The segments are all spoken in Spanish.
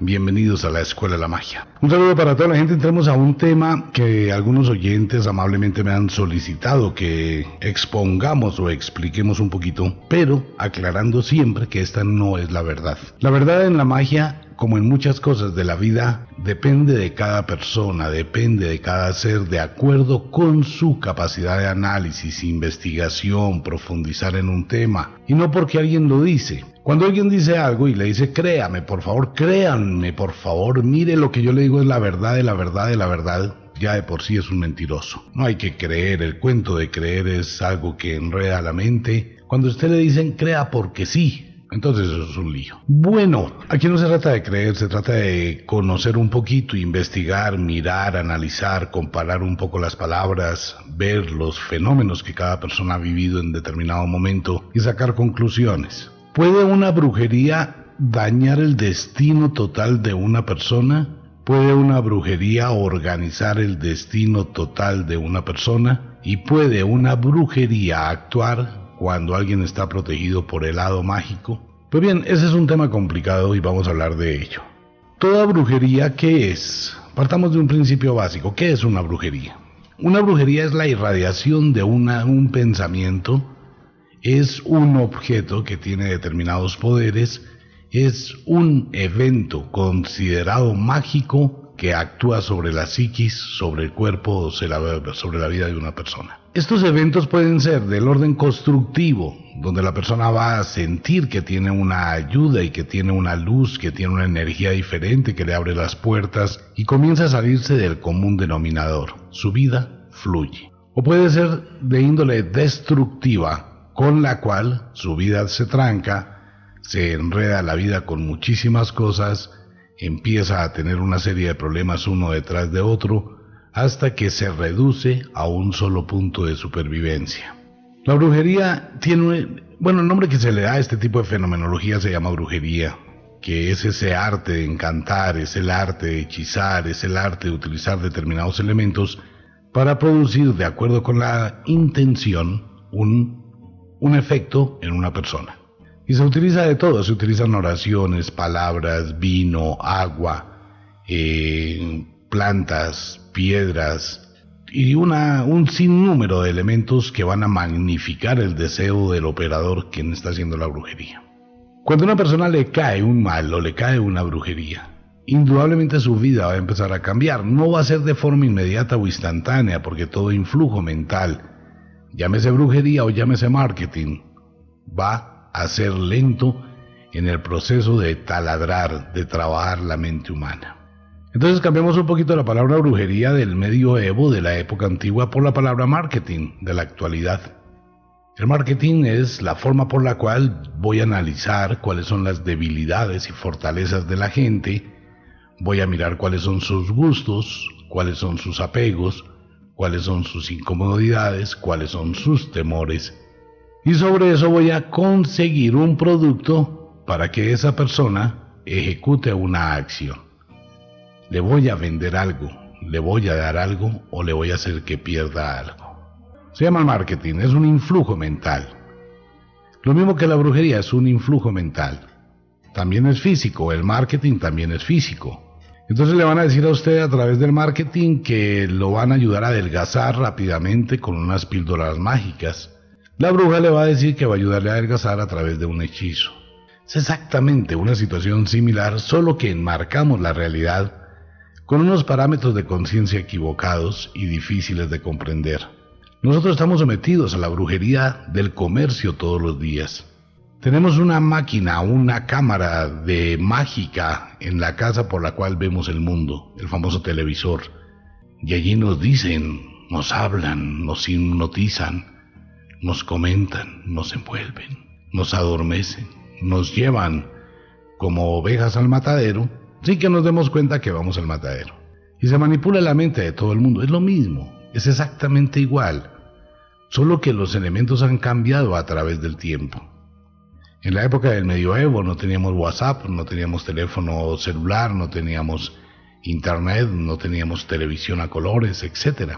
Bienvenidos a la Escuela de la Magia. Un saludo para toda la gente. Entremos a un tema que algunos oyentes amablemente me han solicitado que expongamos o expliquemos un poquito, pero aclarando siempre que esta no es la verdad. La verdad en la magia como en muchas cosas de la vida, depende de cada persona, depende de cada ser, de acuerdo con su capacidad de análisis, investigación, profundizar en un tema, y no porque alguien lo dice. Cuando alguien dice algo y le dice, créame, por favor, créanme, por favor, mire lo que yo le digo es la verdad de la verdad de la verdad, ya de por sí es un mentiroso. No hay que creer, el cuento de creer es algo que enreda la mente. Cuando usted le dicen, crea porque sí, entonces eso es un lío. Bueno, aquí no se trata de creer, se trata de conocer un poquito, investigar, mirar, analizar, comparar un poco las palabras, ver los fenómenos que cada persona ha vivido en determinado momento y sacar conclusiones. ¿Puede una brujería dañar el destino total de una persona? ¿Puede una brujería organizar el destino total de una persona? ¿Y puede una brujería actuar cuando alguien está protegido por el lado mágico? Pues bien, ese es un tema complicado y vamos a hablar de ello. Toda brujería, ¿qué es? Partamos de un principio básico. ¿Qué es una brujería? Una brujería es la irradiación de un pensamiento, es un objeto que tiene determinados poderes, es un evento considerado mágico que actúa sobre la psiquis, sobre el cuerpo, sobre la vida de una persona. Estos eventos pueden ser del orden constructivo, donde la persona va a sentir que tiene una ayuda y que tiene una luz, que tiene una energía diferente que le abre las puertas y comienza a salirse del común denominador. Su vida fluye. O puede ser de índole destructiva, con la cual su vida se tranca, se enreda la vida con muchísimas cosas, empieza a tener una serie de problemas uno detrás de otro, hasta que se reduce a un solo punto de supervivencia. La brujería tiene, bueno, el nombre que se le da a este tipo de fenomenología se llama brujería, que es ese arte de encantar, es el arte de hechizar, es el arte de utilizar determinados elementos para producir, de acuerdo con la intención, un, un efecto en una persona. Y se utiliza de todo, se utilizan oraciones, palabras, vino, agua, eh, plantas, piedras y una, un sinnúmero de elementos que van a magnificar el deseo del operador quien está haciendo la brujería. Cuando a una persona le cae un mal o le cae una brujería, indudablemente su vida va a empezar a cambiar. No va a ser de forma inmediata o instantánea porque todo influjo mental, llámese brujería o llámese marketing, va a ser lento en el proceso de taladrar, de trabajar la mente humana. Entonces cambiamos un poquito la palabra brujería del medioevo, de la época antigua, por la palabra marketing, de la actualidad. El marketing es la forma por la cual voy a analizar cuáles son las debilidades y fortalezas de la gente, voy a mirar cuáles son sus gustos, cuáles son sus apegos, cuáles son sus incomodidades, cuáles son sus temores. Y sobre eso voy a conseguir un producto para que esa persona ejecute una acción le voy a vender algo, le voy a dar algo o le voy a hacer que pierda algo. Se llama marketing, es un influjo mental. Lo mismo que la brujería es un influjo mental. También es físico, el marketing también es físico. Entonces le van a decir a usted a través del marketing que lo van a ayudar a adelgazar rápidamente con unas píldoras mágicas. La bruja le va a decir que va a ayudarle a adelgazar a través de un hechizo. Es exactamente una situación similar, solo que enmarcamos la realidad con unos parámetros de conciencia equivocados y difíciles de comprender. Nosotros estamos sometidos a la brujería del comercio todos los días. Tenemos una máquina, una cámara de mágica en la casa por la cual vemos el mundo, el famoso televisor. Y allí nos dicen, nos hablan, nos hipnotizan, nos comentan, nos envuelven, nos adormecen, nos llevan como ovejas al matadero sin que nos demos cuenta que vamos al matadero. Y se manipula la mente de todo el mundo. Es lo mismo, es exactamente igual, solo que los elementos han cambiado a través del tiempo. En la época del medioevo no teníamos WhatsApp, no teníamos teléfono celular, no teníamos internet, no teníamos televisión a colores, etc.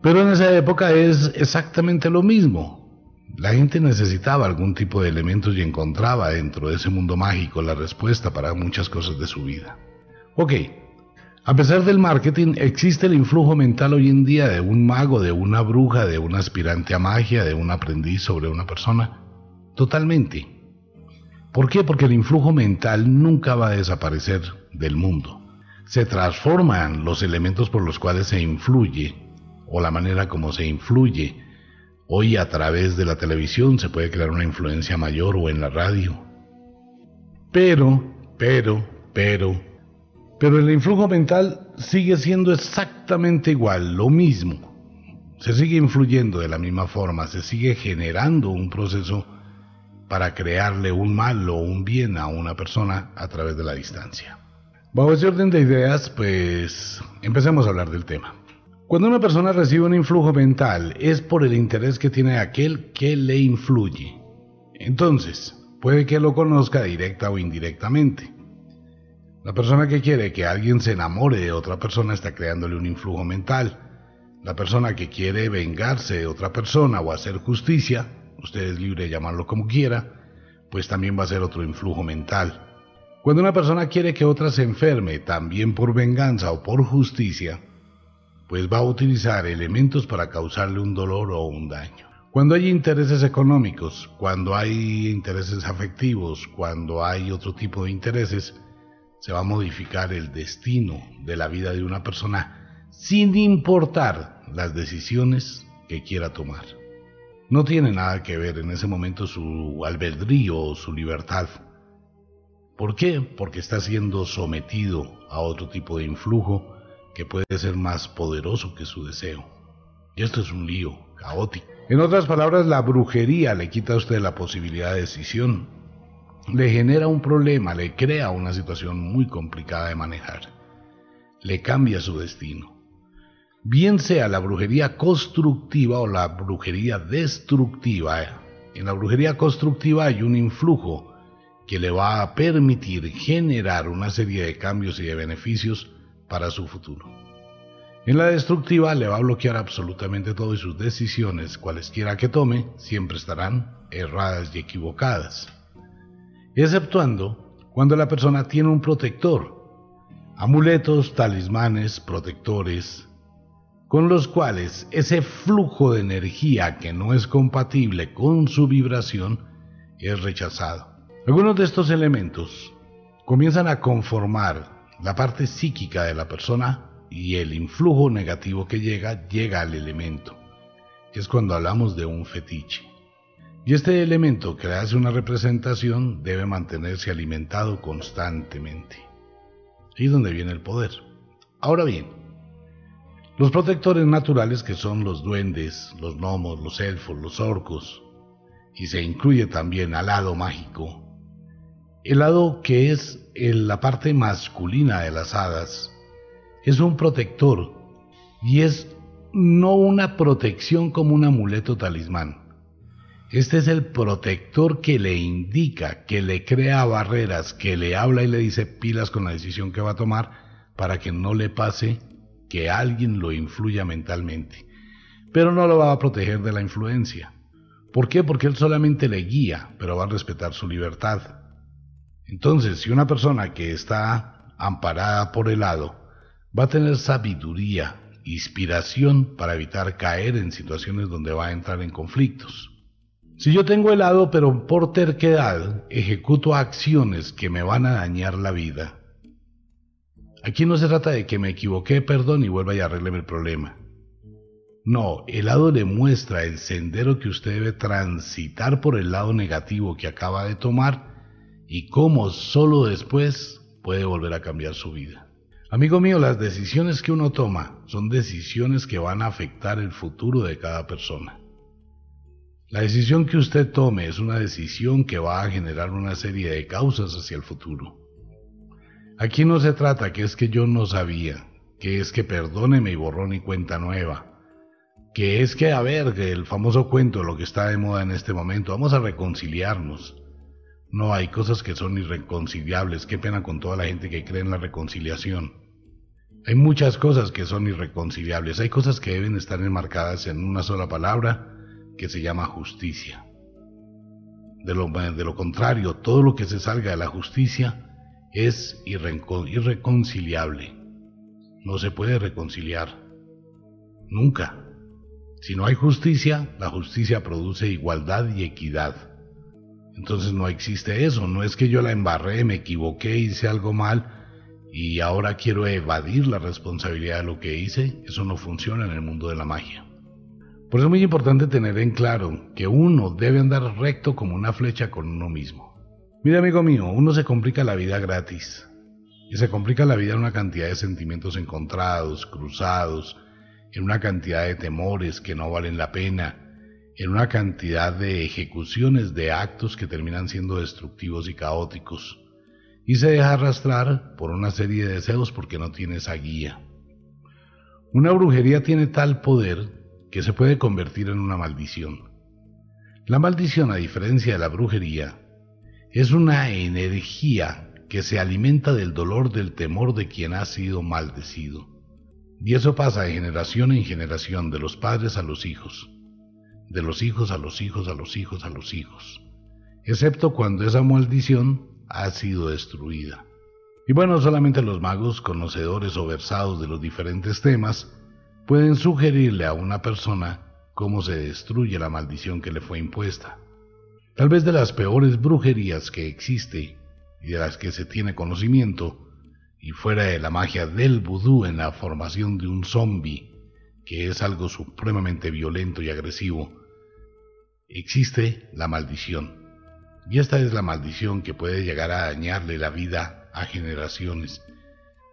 Pero en esa época es exactamente lo mismo. La gente necesitaba algún tipo de elementos y encontraba dentro de ese mundo mágico la respuesta para muchas cosas de su vida. Ok, a pesar del marketing, existe el influjo mental hoy en día de un mago, de una bruja, de un aspirante a magia, de un aprendiz sobre una persona. Totalmente. ¿Por qué? Porque el influjo mental nunca va a desaparecer del mundo. Se transforman los elementos por los cuales se influye o la manera como se influye. Hoy a través de la televisión se puede crear una influencia mayor o en la radio. Pero, pero, pero, pero el influjo mental sigue siendo exactamente igual, lo mismo. Se sigue influyendo de la misma forma, se sigue generando un proceso para crearle un mal o un bien a una persona a través de la distancia. Bajo ese orden de ideas, pues empecemos a hablar del tema. Cuando una persona recibe un influjo mental es por el interés que tiene aquel que le influye. Entonces, puede que lo conozca directa o indirectamente. La persona que quiere que alguien se enamore de otra persona está creándole un influjo mental. La persona que quiere vengarse de otra persona o hacer justicia usted es libre de llamarlo como quiera, pues también va a ser otro influjo mental. Cuando una persona quiere que otra se enferme, también por venganza o por justicia, pues va a utilizar elementos para causarle un dolor o un daño. Cuando hay intereses económicos, cuando hay intereses afectivos, cuando hay otro tipo de intereses, se va a modificar el destino de la vida de una persona sin importar las decisiones que quiera tomar no tiene nada que ver en ese momento su albedrío o su libertad. ¿Por qué? Porque está siendo sometido a otro tipo de influjo que puede ser más poderoso que su deseo. Y esto es un lío caótico. En otras palabras, la brujería le quita a usted la posibilidad de decisión. Le genera un problema, le crea una situación muy complicada de manejar. Le cambia su destino bien sea la brujería constructiva o la brujería destructiva. En la brujería constructiva hay un influjo que le va a permitir generar una serie de cambios y de beneficios para su futuro. En la destructiva le va a bloquear absolutamente todo y sus decisiones, cualesquiera que tome, siempre estarán erradas y equivocadas. Exceptuando cuando la persona tiene un protector, amuletos, talismanes, protectores, con los cuales ese flujo de energía que no es compatible con su vibración es rechazado. Algunos de estos elementos comienzan a conformar la parte psíquica de la persona y el influjo negativo que llega llega al elemento. Es cuando hablamos de un fetiche. Y este elemento que le hace una representación debe mantenerse alimentado constantemente. Ahí es donde viene el poder. Ahora bien, los protectores naturales que son los duendes, los gnomos, los elfos, los orcos, y se incluye también al lado mágico. El lado que es la parte masculina de las hadas es un protector y es no una protección como un amuleto talismán. Este es el protector que le indica, que le crea barreras, que le habla y le dice pilas con la decisión que va a tomar para que no le pase que alguien lo influya mentalmente, pero no lo va a proteger de la influencia. ¿Por qué? Porque él solamente le guía, pero va a respetar su libertad. Entonces, si una persona que está amparada por el lado va a tener sabiduría, inspiración para evitar caer en situaciones donde va a entrar en conflictos. Si yo tengo helado pero por terquedad ejecuto acciones que me van a dañar la vida, aquí no se trata de que me equivoqué, perdón y vuelva y arregle el problema. No, el lado le muestra el sendero que usted debe transitar por el lado negativo que acaba de tomar y cómo solo después puede volver a cambiar su vida. Amigo mío, las decisiones que uno toma son decisiones que van a afectar el futuro de cada persona. La decisión que usted tome es una decisión que va a generar una serie de causas hacia el futuro. Aquí no se trata que es que yo no sabía, que es que perdóneme y borrón y cuenta nueva, que es que, a ver, el famoso cuento, lo que está de moda en este momento, vamos a reconciliarnos. No, hay cosas que son irreconciliables, qué pena con toda la gente que cree en la reconciliación. Hay muchas cosas que son irreconciliables, hay cosas que deben estar enmarcadas en una sola palabra que se llama justicia. De lo contrario, todo lo que se salga de la justicia es irreconciliable. No se puede reconciliar. Nunca. Si no hay justicia, la justicia produce igualdad y equidad. Entonces no existe eso, no es que yo la embarré, me equivoqué, hice algo mal y ahora quiero evadir la responsabilidad de lo que hice, eso no funciona en el mundo de la magia. Por eso es muy importante tener en claro que uno debe andar recto como una flecha con uno mismo. Mira amigo mío, uno se complica la vida gratis y se complica la vida en una cantidad de sentimientos encontrados, cruzados, en una cantidad de temores que no valen la pena, en una cantidad de ejecuciones de actos que terminan siendo destructivos y caóticos, y se deja arrastrar por una serie de deseos porque no tiene esa guía. Una brujería tiene tal poder que se puede convertir en una maldición. La maldición, a diferencia de la brujería, es una energía que se alimenta del dolor del temor de quien ha sido maldecido. Y eso pasa de generación en generación, de los padres a los hijos, de los hijos a los hijos a los hijos a los hijos, excepto cuando esa maldición ha sido destruida. Y bueno, solamente los magos, conocedores o versados de los diferentes temas, pueden sugerirle a una persona cómo se destruye la maldición que le fue impuesta. Tal vez de las peores brujerías que existe y de las que se tiene conocimiento y fuera de la magia del vudú en la formación de un zombie, que es algo supremamente violento y agresivo, existe la maldición. Y esta es la maldición que puede llegar a dañarle la vida a generaciones.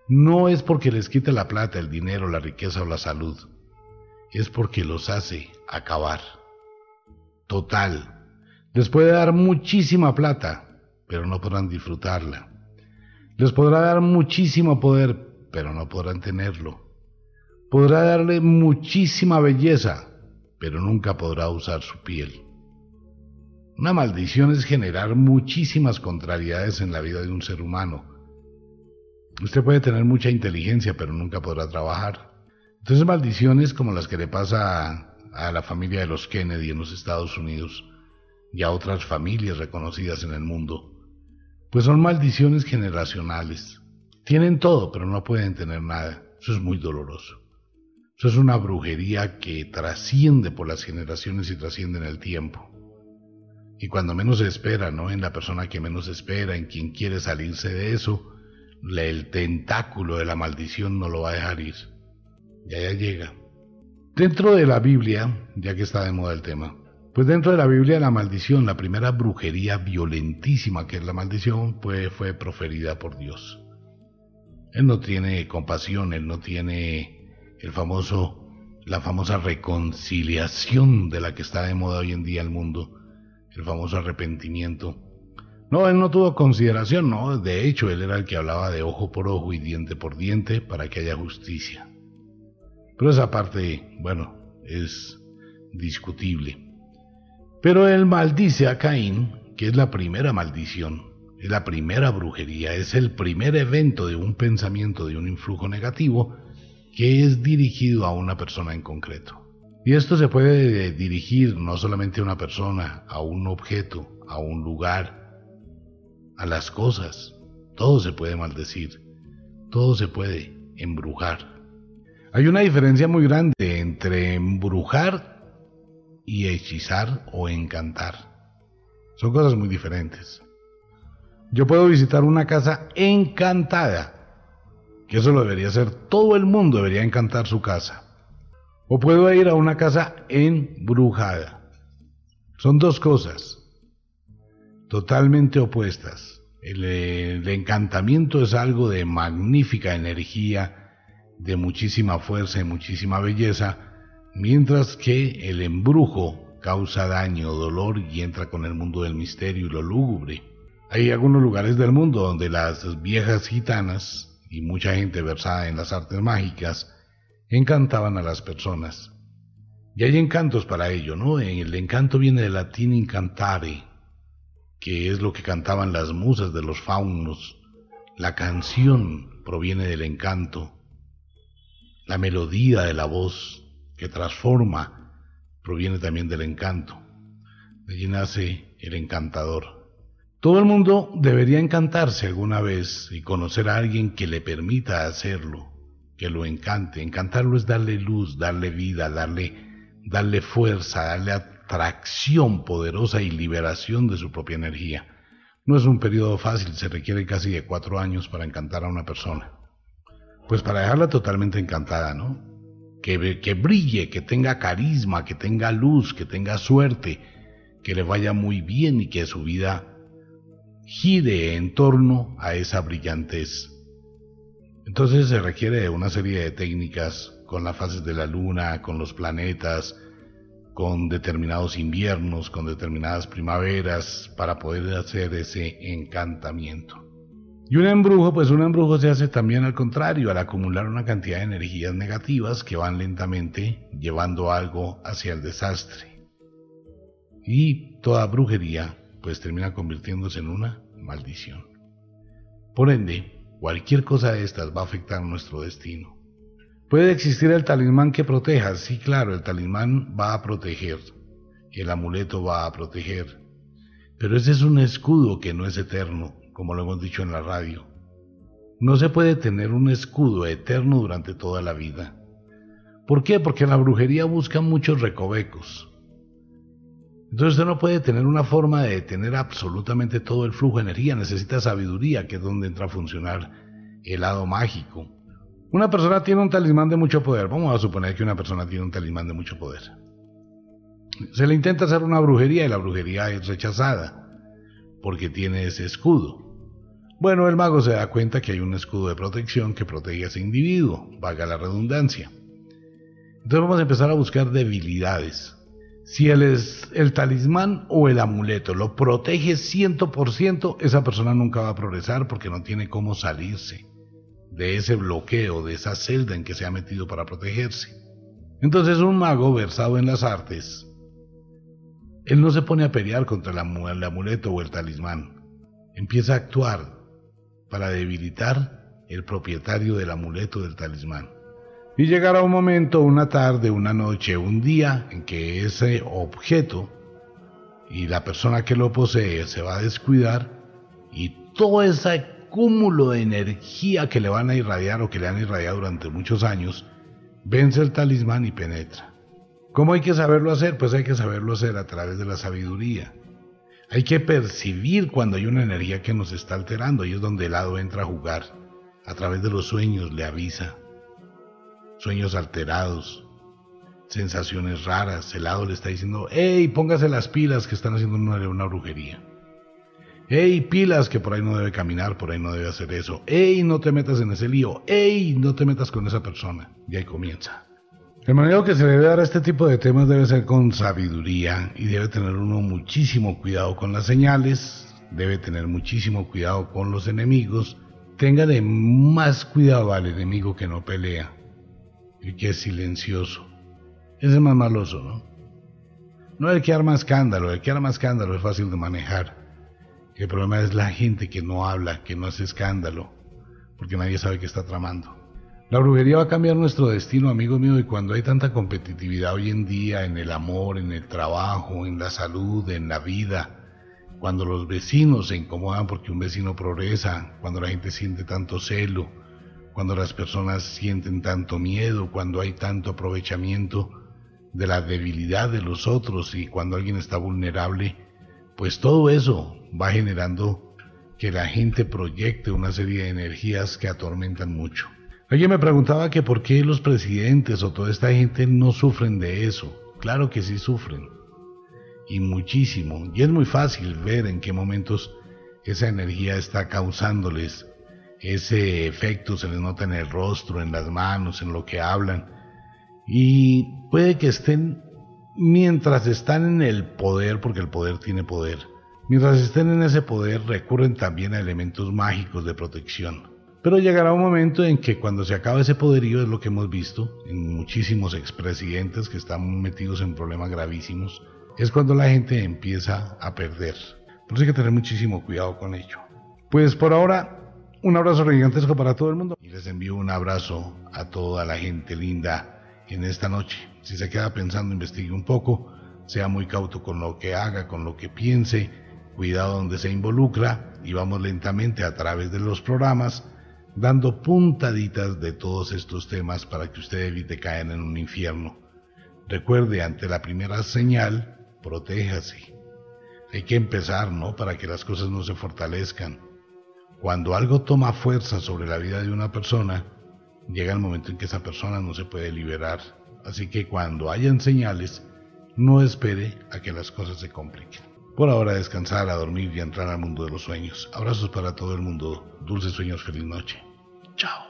No es porque les quite la plata, el dinero, la riqueza o la salud. Es porque los hace acabar. Total. Les puede dar muchísima plata, pero no podrán disfrutarla. Les podrá dar muchísimo poder, pero no podrán tenerlo. Podrá darle muchísima belleza, pero nunca podrá usar su piel. Una maldición es generar muchísimas contrariedades en la vida de un ser humano. Usted puede tener mucha inteligencia, pero nunca podrá trabajar. Entonces maldiciones como las que le pasa a, a la familia de los Kennedy en los Estados Unidos y a otras familias reconocidas en el mundo pues son maldiciones generacionales. Tienen todo, pero no pueden tener nada. Eso es muy doloroso. Eso es una brujería que trasciende por las generaciones y trasciende en el tiempo. Y cuando menos se espera, ¿no? En la persona que menos espera, en quien quiere salirse de eso, el tentáculo de la maldición no lo va a dejar ir. Ya ya llega. Dentro de la Biblia, ya que está de moda el tema, pues dentro de la Biblia la maldición, la primera brujería violentísima que es la maldición, pues fue proferida por Dios. Él no tiene compasión, él no tiene el famoso, la famosa reconciliación de la que está de moda hoy en día el mundo, el famoso arrepentimiento. No, él no tuvo consideración, no, de hecho él era el que hablaba de ojo por ojo y diente por diente para que haya justicia. Pero esa parte, bueno, es discutible. Pero él maldice a Caín, que es la primera maldición, es la primera brujería, es el primer evento de un pensamiento, de un influjo negativo que es dirigido a una persona en concreto. Y esto se puede dirigir no solamente a una persona, a un objeto, a un lugar, a las cosas. Todo se puede maldecir, todo se puede embrujar. Hay una diferencia muy grande entre embrujar y hechizar o encantar. Son cosas muy diferentes. Yo puedo visitar una casa encantada, que eso lo debería hacer todo el mundo, debería encantar su casa. O puedo ir a una casa embrujada. Son dos cosas totalmente opuestas. El, el, encantamiento es algo de magnífica energía, de muchísima fuerza y muchísima belleza, mientras que el embrujo causa daño, dolor y entra con el mundo del misterio y lo lúgubre. Hay algunos lugares del mundo donde las viejas gitanas y mucha gente versada en las artes mágicas encantaban a las personas. Y hay encantos para ello, ¿no? El encanto viene del latín incantare, que es lo que cantaban las musas de los faunos. La canción proviene del encanto. La melodía de la voz que transforma proviene también del encanto. De allí nace el encantador. Todo el mundo debería encantarse alguna vez y conocer a alguien que le permita hacerlo, que lo encante. Encantarlo es darle luz, darle vida, darle, darle fuerza, darle atracción poderosa y liberación de su propia energía. No es un periodo fácil, se requiere casi de cuatro años para encantar a una persona. Pues para dejarla totalmente encantada, ¿no? Que, brille, que tenga carisma, que tenga luz, que tenga suerte, que le vaya muy bien y que su vida gire en torno a esa brillantez. Entonces se requiere de una serie de técnicas con las fases de la luna, con los planetas, con determinados inviernos, con determinadas primaveras, para poder hacer ese encantamiento. Y un embrujo, pues un embrujo se hace también al contrario, al acumular una cantidad de energías negativas que van lentamente llevando algo hacia el desastre. Y toda brujería pues termina convirtiéndose en una maldición. Por ende, cualquier cosa de estas va a afectar nuestro destino. Puede existir el talismán que proteja, sí claro, el talismán va a proteger, el amuleto va a proteger, pero ese es un escudo que no es eterno, como lo hemos dicho en la radio. No se puede tener un escudo eterno durante toda la vida. ¿Por qué? Porque la brujería busca muchos recovecos. Entonces usted no puede tener una forma de tener absolutamente todo el flujo de energía, necesita sabiduría, que es donde entra a funcionar el lado mágico. Una persona tiene un talismán de mucho poder, vamos a suponer que una persona tiene un talismán de mucho poder. Se le intenta hacer una brujería y la brujería es rechazada porque tiene ese escudo. Bueno, el mago se da cuenta que hay un escudo de protección que protege a ese individuo, vaga la redundancia. Entonces vamos a empezar a buscar debilidades si el, es, el talismán o el amuleto lo protege 100%, esa persona nunca va a progresar porque no tiene cómo salirse de ese bloqueo, de esa celda en que se ha metido para protegerse. Entonces un mago versado en las artes, él no se pone a pelear contra el amuleto o el talismán, empieza a actuar para debilitar el propietario del amuleto del talismán. Y llegará un momento, una tarde, una noche, un día en que ese objeto y la persona que lo posee se va a descuidar y todo ese cúmulo de energía que le van a irradiar o que le han irradiado durante muchos años, vence el talismán y penetra. ¿Cómo hay que saberlo hacer? Pues hay que saberlo hacer a través de la sabiduría. Hay que percibir cuando hay una energía que nos está alterando y es donde el hado entra a jugar. A través de los sueños le avisa sueños alterados, sensaciones raras. El lado le está diciendo, hey, póngase las pilas que están haciendo una, una brujería. Hey, pilas que por ahí no debe caminar, por ahí no debe hacer eso. Hey, no te metas en ese lío. Hey, no te metas con esa persona. Y ahí comienza. El manejo que se debe dar a este tipo de temas debe ser con sabiduría y debe tener uno muchísimo cuidado con las señales, debe tener muchísimo cuidado con los enemigos. Tenga de más cuidado al enemigo que no pelea y que es silencioso. Ese es más maloso, ¿no? No el que arma escándalo, el que arma escándalo es fácil de manejar. El problema es la gente que no habla, que no hace escándalo, porque nadie sabe qué está tramando. La brujería va a cambiar nuestro destino, amigo mío, y cuando hay tanta competitividad hoy en día en el amor, en el trabajo, en la salud, en la vida, cuando los vecinos se incomodan porque un vecino progresa, cuando la gente siente tanto celo, cuando las personas sienten tanto miedo, cuando hay tanto aprovechamiento, de la debilidad de los otros y cuando alguien está vulnerable, pues todo eso va generando que la gente proyecte una serie de energías que atormentan mucho. Alguien me preguntaba que por qué los presidentes o toda esta gente no sufren de eso. Claro que sí sufren. Y muchísimo. Y es muy fácil ver en qué momentos esa energía está causándoles ese efecto, se les nota en el rostro, en las manos, en lo que hablan. Y puede que estén, mientras están en el poder, porque el poder tiene poder, mientras estén en ese poder recurren también a elementos mágicos de protección. Pero llegará un momento en que cuando se acaba ese poderío es lo que hemos visto en muchísimos expresidentes que están metidos en problemas gravísimos, es cuando la gente empieza a perder. Por eso hay que tener muchísimo cuidado con ello. Pues por ahora, un abrazo gigantesco para todo el mundo y les envío un abrazo a toda la gente linda en esta noche. Si se queda pensando, investigue un poco, sea muy cauto con lo que haga, con lo que piense, cuidado donde se involucra y vamos lentamente a través de los programas dando puntaditas de todos estos temas para que usted evite caer en un infierno. Recuerde, ante la primera señal, protéjase. Hay que empezar, ¿no? Para que las cosas no se fortalezcan. Cuando algo toma fuerza sobre la vida de una persona, llega el momento en que esa persona no se puede liberar. Así que cuando hayan señales, no espere a que las cosas se compliquen. Por ahora descansar, a dormir y entrar al mundo de los sueños. Abrazos para todo el mundo. Dulces sueños, feliz noche. Chao.